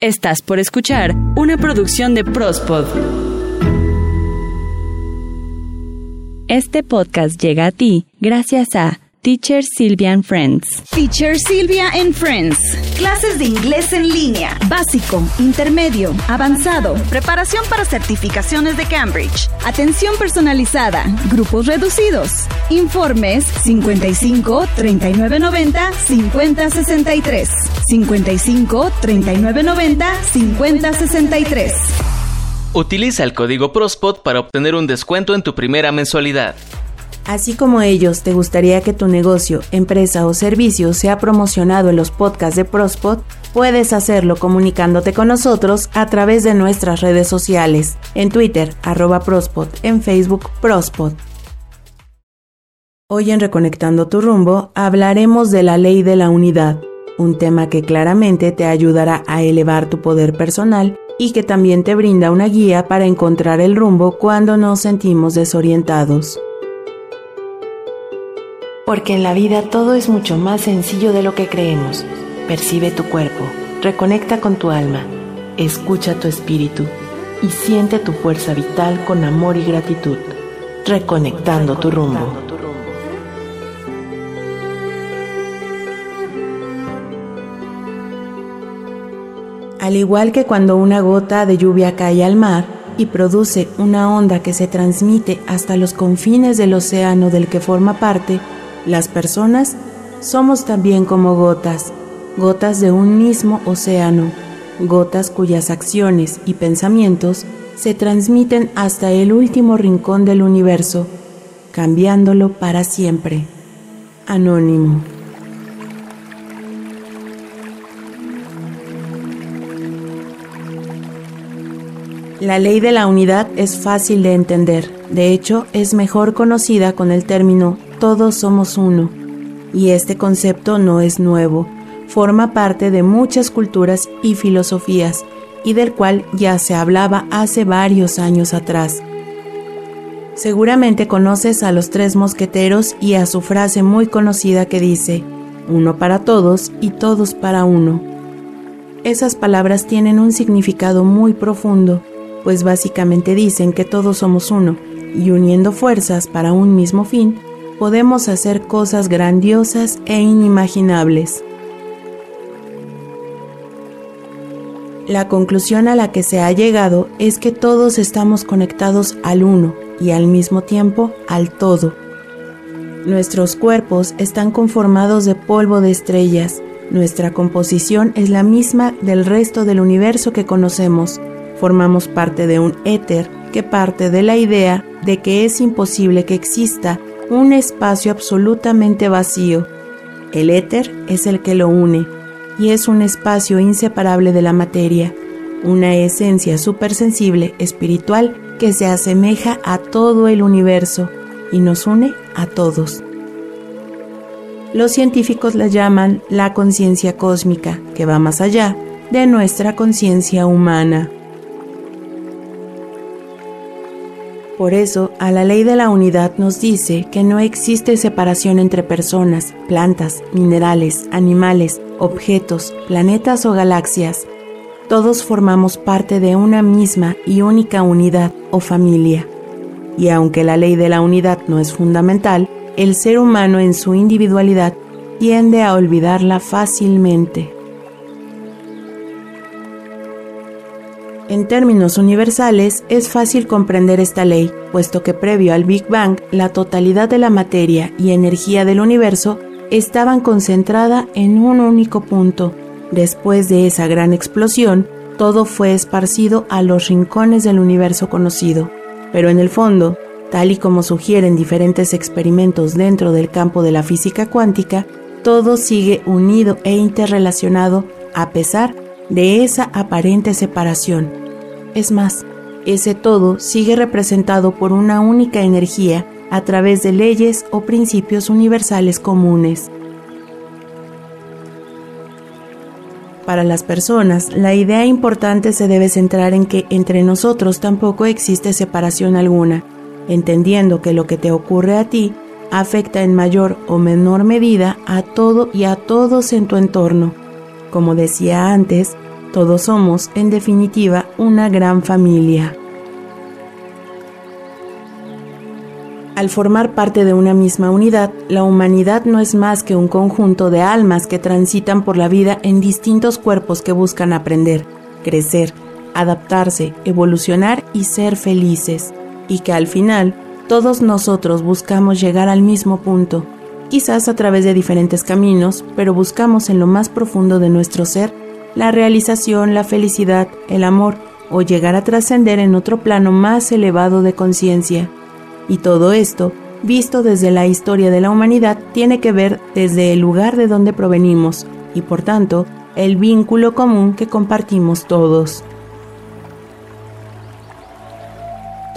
Estás por escuchar una producción de Prospod. Este podcast llega a ti gracias a Teacher Sylvia and Friends. Teacher Sylvia and Friends. Clases de inglés en línea. Básico, intermedio, avanzado. Preparación para certificaciones de Cambridge. Atención personalizada. Grupos reducidos. Informes 55 39 90 50 63. 55 39 90 50 63. Utiliza el código PROSPOT para obtener un descuento en tu primera mensualidad. Así como ellos, ¿te gustaría que tu negocio, empresa o servicio sea promocionado en los podcasts de Prospot? Puedes hacerlo comunicándote con nosotros a través de nuestras redes sociales, en Twitter, arroba Prospot, en Facebook, Prospot. Hoy en Reconectando tu rumbo hablaremos de la ley de la unidad, un tema que claramente te ayudará a elevar tu poder personal y que también te brinda una guía para encontrar el rumbo cuando nos sentimos desorientados porque en la vida todo es mucho más sencillo de lo que creemos. Percibe tu cuerpo, reconecta con tu alma, escucha tu espíritu y siente tu fuerza vital con amor y gratitud, reconectando tu rumbo. Al igual que cuando una gota de lluvia cae al mar y produce una onda que se transmite hasta los confines del océano del que forma parte, las personas somos también como gotas, gotas de un mismo océano, gotas cuyas acciones y pensamientos se transmiten hasta el último rincón del universo, cambiándolo para siempre. Anónimo. La ley de la unidad es fácil de entender, de hecho es mejor conocida con el término todos somos uno. Y este concepto no es nuevo, forma parte de muchas culturas y filosofías, y del cual ya se hablaba hace varios años atrás. Seguramente conoces a los tres mosqueteros y a su frase muy conocida que dice, uno para todos y todos para uno. Esas palabras tienen un significado muy profundo, pues básicamente dicen que todos somos uno, y uniendo fuerzas para un mismo fin, podemos hacer cosas grandiosas e inimaginables. La conclusión a la que se ha llegado es que todos estamos conectados al uno y al mismo tiempo al todo. Nuestros cuerpos están conformados de polvo de estrellas. Nuestra composición es la misma del resto del universo que conocemos. Formamos parte de un éter que parte de la idea de que es imposible que exista un espacio absolutamente vacío. El éter es el que lo une y es un espacio inseparable de la materia, una esencia supersensible espiritual que se asemeja a todo el universo y nos une a todos. Los científicos la llaman la conciencia cósmica, que va más allá de nuestra conciencia humana. Por eso, a la ley de la unidad nos dice que no existe separación entre personas, plantas, minerales, animales, objetos, planetas o galaxias. Todos formamos parte de una misma y única unidad o familia. Y aunque la ley de la unidad no es fundamental, el ser humano en su individualidad tiende a olvidarla fácilmente. En términos universales, es fácil comprender esta ley, puesto que previo al Big Bang, la totalidad de la materia y energía del universo estaban concentrada en un único punto. Después de esa gran explosión, todo fue esparcido a los rincones del universo conocido. Pero en el fondo, tal y como sugieren diferentes experimentos dentro del campo de la física cuántica, todo sigue unido e interrelacionado a pesar de esa aparente separación. Es más, ese todo sigue representado por una única energía a través de leyes o principios universales comunes. Para las personas, la idea importante se debe centrar en que entre nosotros tampoco existe separación alguna, entendiendo que lo que te ocurre a ti afecta en mayor o menor medida a todo y a todos en tu entorno. Como decía antes, Todos somos, en definitiva, una gran familia. Al formar parte de una misma unidad, la humanidad no es más que un conjunto de almas que transitan por la vida en distintos cuerpos que buscan aprender, crecer, adaptarse, evolucionar y ser felices, y que al final todos nosotros buscamos llegar al mismo punto, quizás a través de diferentes caminos, pero buscamos en lo más profundo de nuestro ser la realización, la felicidad, el amor o llegar a trascender en otro plano más elevado de conciencia. Y todo esto, visto desde la historia de la humanidad, tiene que ver desde el lugar de donde provenimos y por tanto el vínculo común que compartimos todos.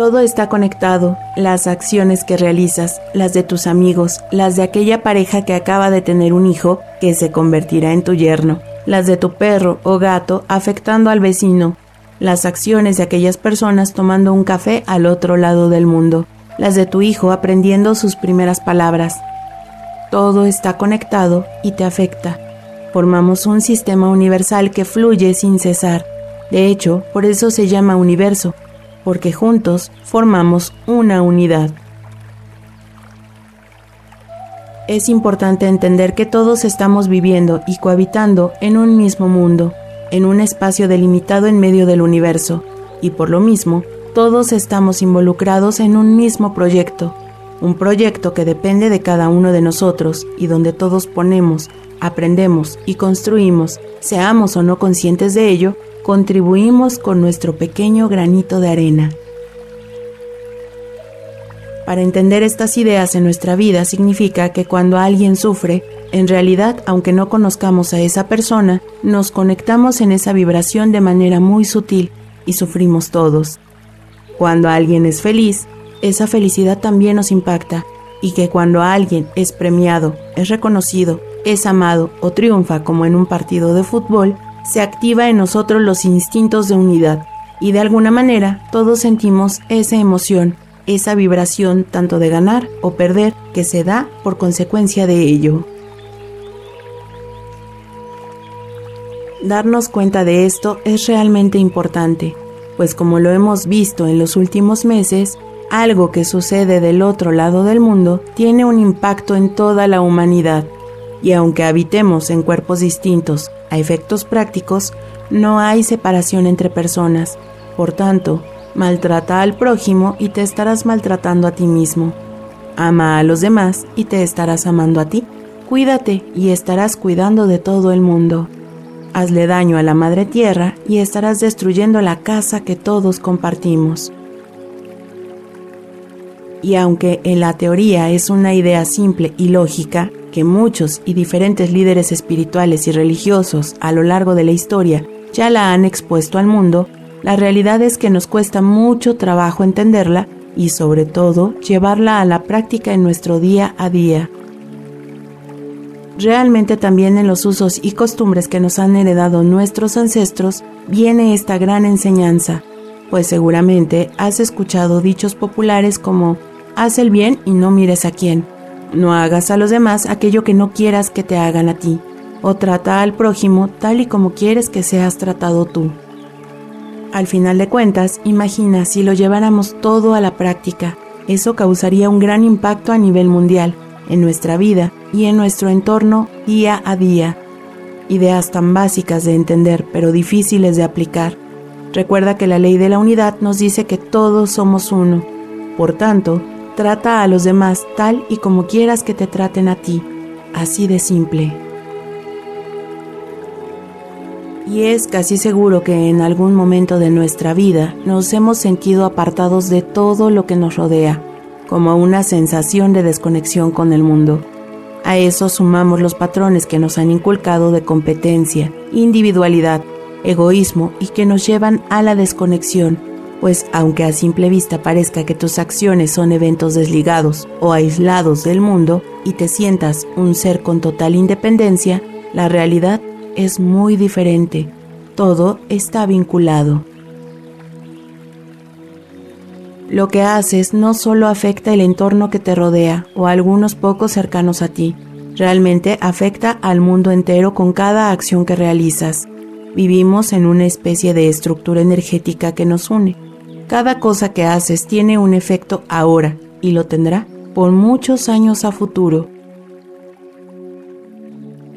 Todo está conectado, las acciones que realizas, las de tus amigos, las de aquella pareja que acaba de tener un hijo que se convertirá en tu yerno, las de tu perro o gato afectando al vecino, las acciones de aquellas personas tomando un café al otro lado del mundo, las de tu hijo aprendiendo sus primeras palabras. Todo está conectado y te afecta. Formamos un sistema universal que fluye sin cesar. De hecho, por eso se llama universo, porque juntos formamos una unidad. Es importante entender que todos estamos viviendo y cohabitando en un mismo mundo, en un espacio delimitado en medio del universo, y por lo mismo todos estamos involucrados en un mismo proyecto, un proyecto que depende de cada uno de nosotros y donde todos ponemos, aprendemos y construimos, seamos o no conscientes de ello, contribuimos con nuestro pequeño granito de arena. Para entender estas ideas en nuestra vida significa que cuando alguien sufre, en realidad, aunque no conozcamos a esa persona, nos conectamos en esa vibración de manera muy sutil y sufrimos todos. Cuando alguien es feliz, esa felicidad también nos impacta y que cuando alguien es premiado, es reconocido, es amado o triunfa como en un partido de fútbol, se activa en nosotros los instintos de unidad y de alguna manera todos sentimos esa emoción, esa vibración tanto de ganar o perder que se da por consecuencia de ello. Darnos cuenta de esto es realmente importante, pues como lo hemos visto en los últimos meses, algo que sucede del otro lado del mundo tiene un impacto en toda la humanidad. Y aunque habitemos en cuerpos distintos, a efectos prácticos, no hay separación entre personas. Por tanto, maltrata al prójimo y te estarás maltratando a ti mismo. Ama a los demás y te estarás amando a ti. Cuídate y estarás cuidando de todo el mundo. Hazle daño a la madre tierra y estarás destruyendo la casa que todos compartimos. Y aunque en la teoría es una idea simple y lógica, que muchos y diferentes líderes espirituales y religiosos a lo largo de la historia ya la han expuesto al mundo, la realidad es que nos cuesta mucho trabajo entenderla y sobre todo llevarla a la práctica en nuestro día a día. Realmente también en los usos y costumbres que nos han heredado nuestros ancestros viene esta gran enseñanza, pues seguramente has escuchado dichos populares como haz el bien y no mires a quién, no hagas a los demás aquello que no quieras que te hagan a ti, o trata al prójimo tal y como quieres que seas tratado tú. Al final de cuentas, imagina si lo lleváramos todo a la práctica, eso causaría un gran impacto a nivel mundial, en nuestra vida y en nuestro entorno día a día. Ideas tan básicas de entender pero difíciles de aplicar. Recuerda que la ley de la unidad nos dice que todos somos uno. Por tanto, trata a los demás tal y como quieras que te traten a ti. Así de simple. Y es casi seguro que en algún momento de nuestra vida nos hemos sentido apartados de todo lo que nos rodea como una sensación de desconexión con el mundo. A eso sumamos los patrones que nos han inculcado de competencia, individualidad, egoísmo y que nos llevan a la desconexión, pues aunque a simple vista parezca que tus acciones son eventos desligados o aislados del mundo y te sientas un ser con total independencia, la realidad es muy diferente. Todo está vinculado. Lo que haces no solo afecta el entorno que te rodea o a algunos pocos cercanos a ti, realmente afecta al mundo entero con cada acción que realizas. Vivimos en una especie de estructura energética que nos une. Cada cosa que haces tiene un efecto ahora y lo tendrá por muchos años a futuro.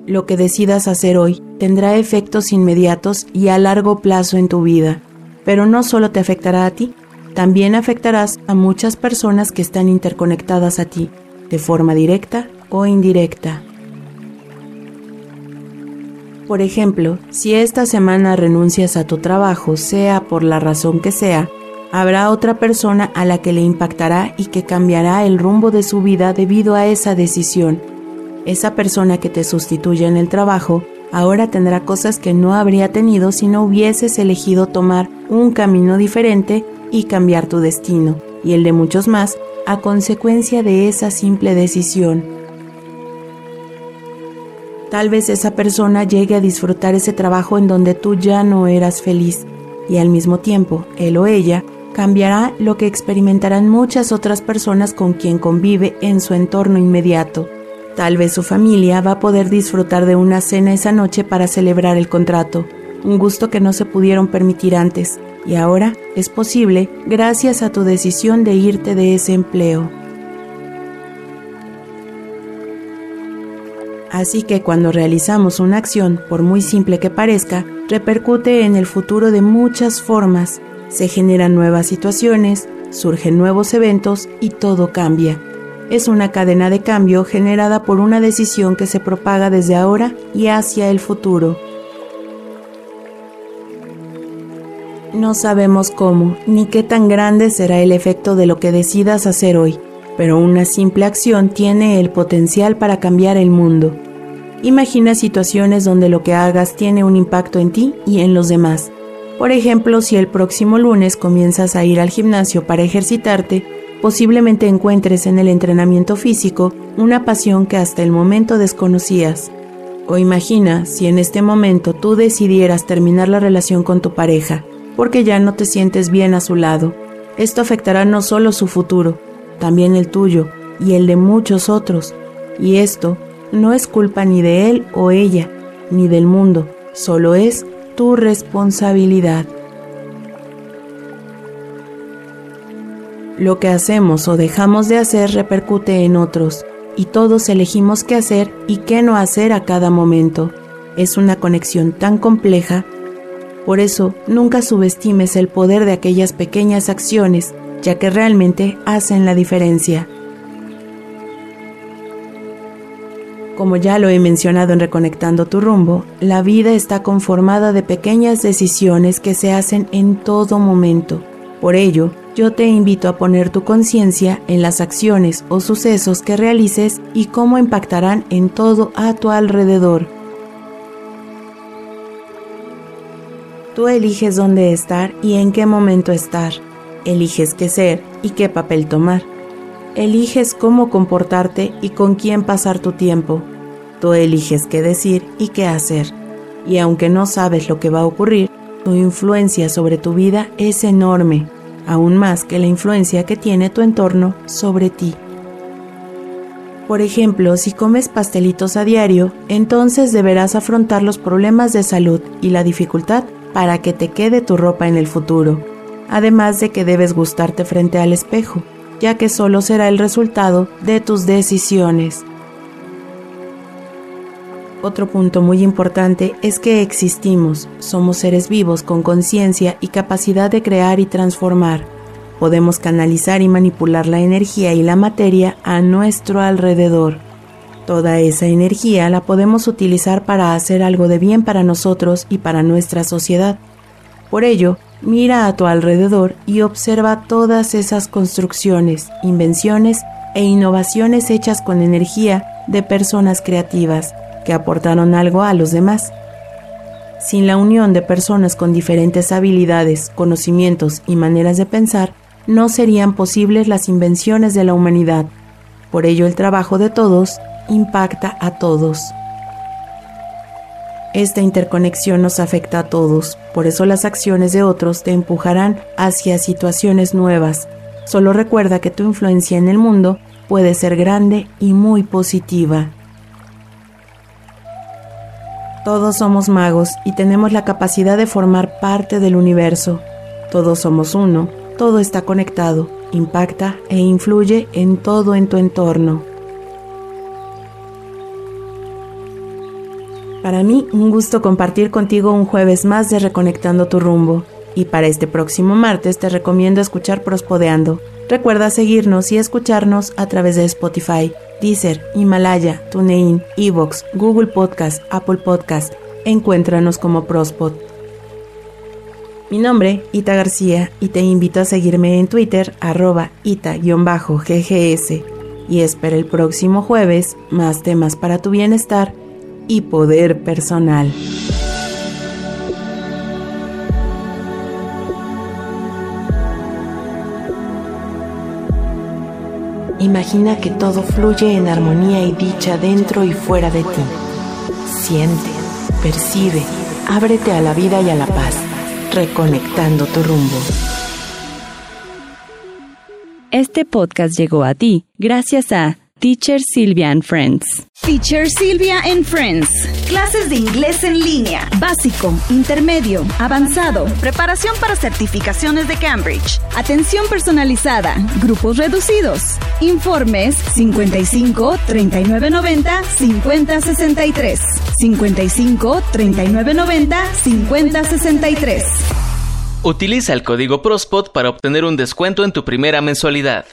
Lo que decidas hacer hoy tendrá efectos inmediatos y a largo plazo en tu vida, pero no solo te afectará a ti, también afectarás a muchas personas que están interconectadas a ti, de forma directa o indirecta. Por ejemplo, si esta semana renuncias a tu trabajo, sea por la razón que sea, habrá otra persona a la que le impactará y que cambiará el rumbo de su vida debido a esa decisión. Esa persona que te sustituye en el trabajo ahora tendrá cosas que no habría tenido si no hubieses elegido tomar un camino diferente y cambiar tu destino, y el de muchos más, a consecuencia de esa simple decisión. Tal vez esa persona llegue a disfrutar ese trabajo en donde tú ya no eras feliz, y al mismo tiempo, él o ella cambiará lo que experimentarán muchas otras personas con quien convive en su entorno inmediato. Tal vez su familia va a poder disfrutar de una cena esa noche para celebrar el contrato, un gusto que no se pudieron permitir antes, y ahora es posible gracias a tu decisión de irte de ese empleo. Así que cuando realizamos una acción, por muy simple que parezca, repercute en el futuro de muchas formas. Se generan nuevas situaciones, surgen nuevos eventos y todo cambia es una cadena de cambio generada por una decisión que se propaga desde ahora y hacia el futuro. No sabemos cómo ni qué tan grande será el efecto de lo que decidas hacer hoy, pero una simple acción tiene el potencial para cambiar el mundo. Imagina situaciones donde lo que hagas tiene un impacto en ti y en los demás. Por ejemplo, si el próximo lunes comienzas a ir al gimnasio para ejercitarte, posiblemente encuentres en el entrenamiento físico una pasión que hasta el momento desconocías. O imagina si en este momento tú decidieras terminar la relación con tu pareja, porque ya no te sientes bien a su lado. Esto afectará no solo su futuro, también el tuyo y el de muchos otros. Y esto no es culpa ni de él o ella, ni del mundo, solo es tu responsabilidad. Lo que hacemos o dejamos de hacer repercute en otros, y todos elegimos qué hacer y qué no hacer a cada momento. Es una conexión tan compleja. Por eso, nunca subestimes el poder de aquellas pequeñas acciones, ya que realmente hacen la diferencia. Como ya lo he mencionado en Reconectando tu rumbo, la vida está conformada de pequeñas decisiones que se hacen en todo momento. Por ello, yo te invito a poner tu conciencia en las acciones o sucesos que realices y cómo impactarán en todo a tu alrededor. Tú eliges dónde estar y en qué momento estar. Eliges qué ser y qué papel tomar. Eliges cómo comportarte y con quién pasar tu tiempo. Tú eliges qué decir y qué hacer. Y aunque no sabes lo que va a ocurrir, tu influencia sobre tu vida es enorme aún más que la influencia que tiene tu entorno sobre ti. Por ejemplo, si comes pastelitos a diario, entonces deberás afrontar los problemas de salud y la dificultad para que te quede tu ropa en el futuro, además de que debes gustarte frente al espejo, ya que solo será el resultado de tus decisiones. Otro punto muy importante es que existimos, somos seres vivos con conciencia y capacidad de crear y transformar. Podemos canalizar y manipular la energía y la materia a nuestro alrededor. Toda esa energía la podemos utilizar para hacer algo de bien para nosotros y para nuestra sociedad. Por ello, mira a tu alrededor y observa todas esas construcciones, invenciones e innovaciones hechas con energía de personas creativas que aportaron algo a los demás. Sin la unión de personas con diferentes habilidades, conocimientos y maneras de pensar, no serían posibles las invenciones de la humanidad. Por ello el trabajo de todos impacta a todos. Esta interconexión nos afecta a todos, por eso las acciones de otros te empujarán hacia situaciones nuevas. Solo recuerda que tu influencia en el mundo puede ser grande y muy positiva. Todos somos magos y tenemos la capacidad de formar parte del universo. Todos somos uno, todo está conectado, impacta e influye en todo en tu entorno. Para mí, un gusto compartir contigo un jueves más de Reconectando tu rumbo. Y para este próximo martes te recomiendo escuchar Prospodeando. Recuerda seguirnos y escucharnos a través de Spotify, Deezer, Himalaya, TuneIn, Evox, Google Podcast, Apple Podcast. Encuéntranos como Prospod. Mi nombre, Ita García, y te invito a seguirme en Twitter, arroba ita-ggs. Y espera el próximo jueves más temas para tu bienestar y poder personal. Imagina que todo fluye en armonía y dicha dentro y fuera de ti. Siente, percibe, ábrete a la vida y a la paz, reconectando tu rumbo. Este podcast llegó a ti gracias a Teacher Sylvia and Friends. Teacher Silvia and Friends. Clases de inglés en línea. Básico, intermedio, avanzado. Preparación para certificaciones de Cambridge. Atención personalizada. Grupos reducidos. Informes 55 39 90 50 63. 55 39 90 50 63. Utiliza el código PROSPOT para obtener un descuento en tu primera mensualidad.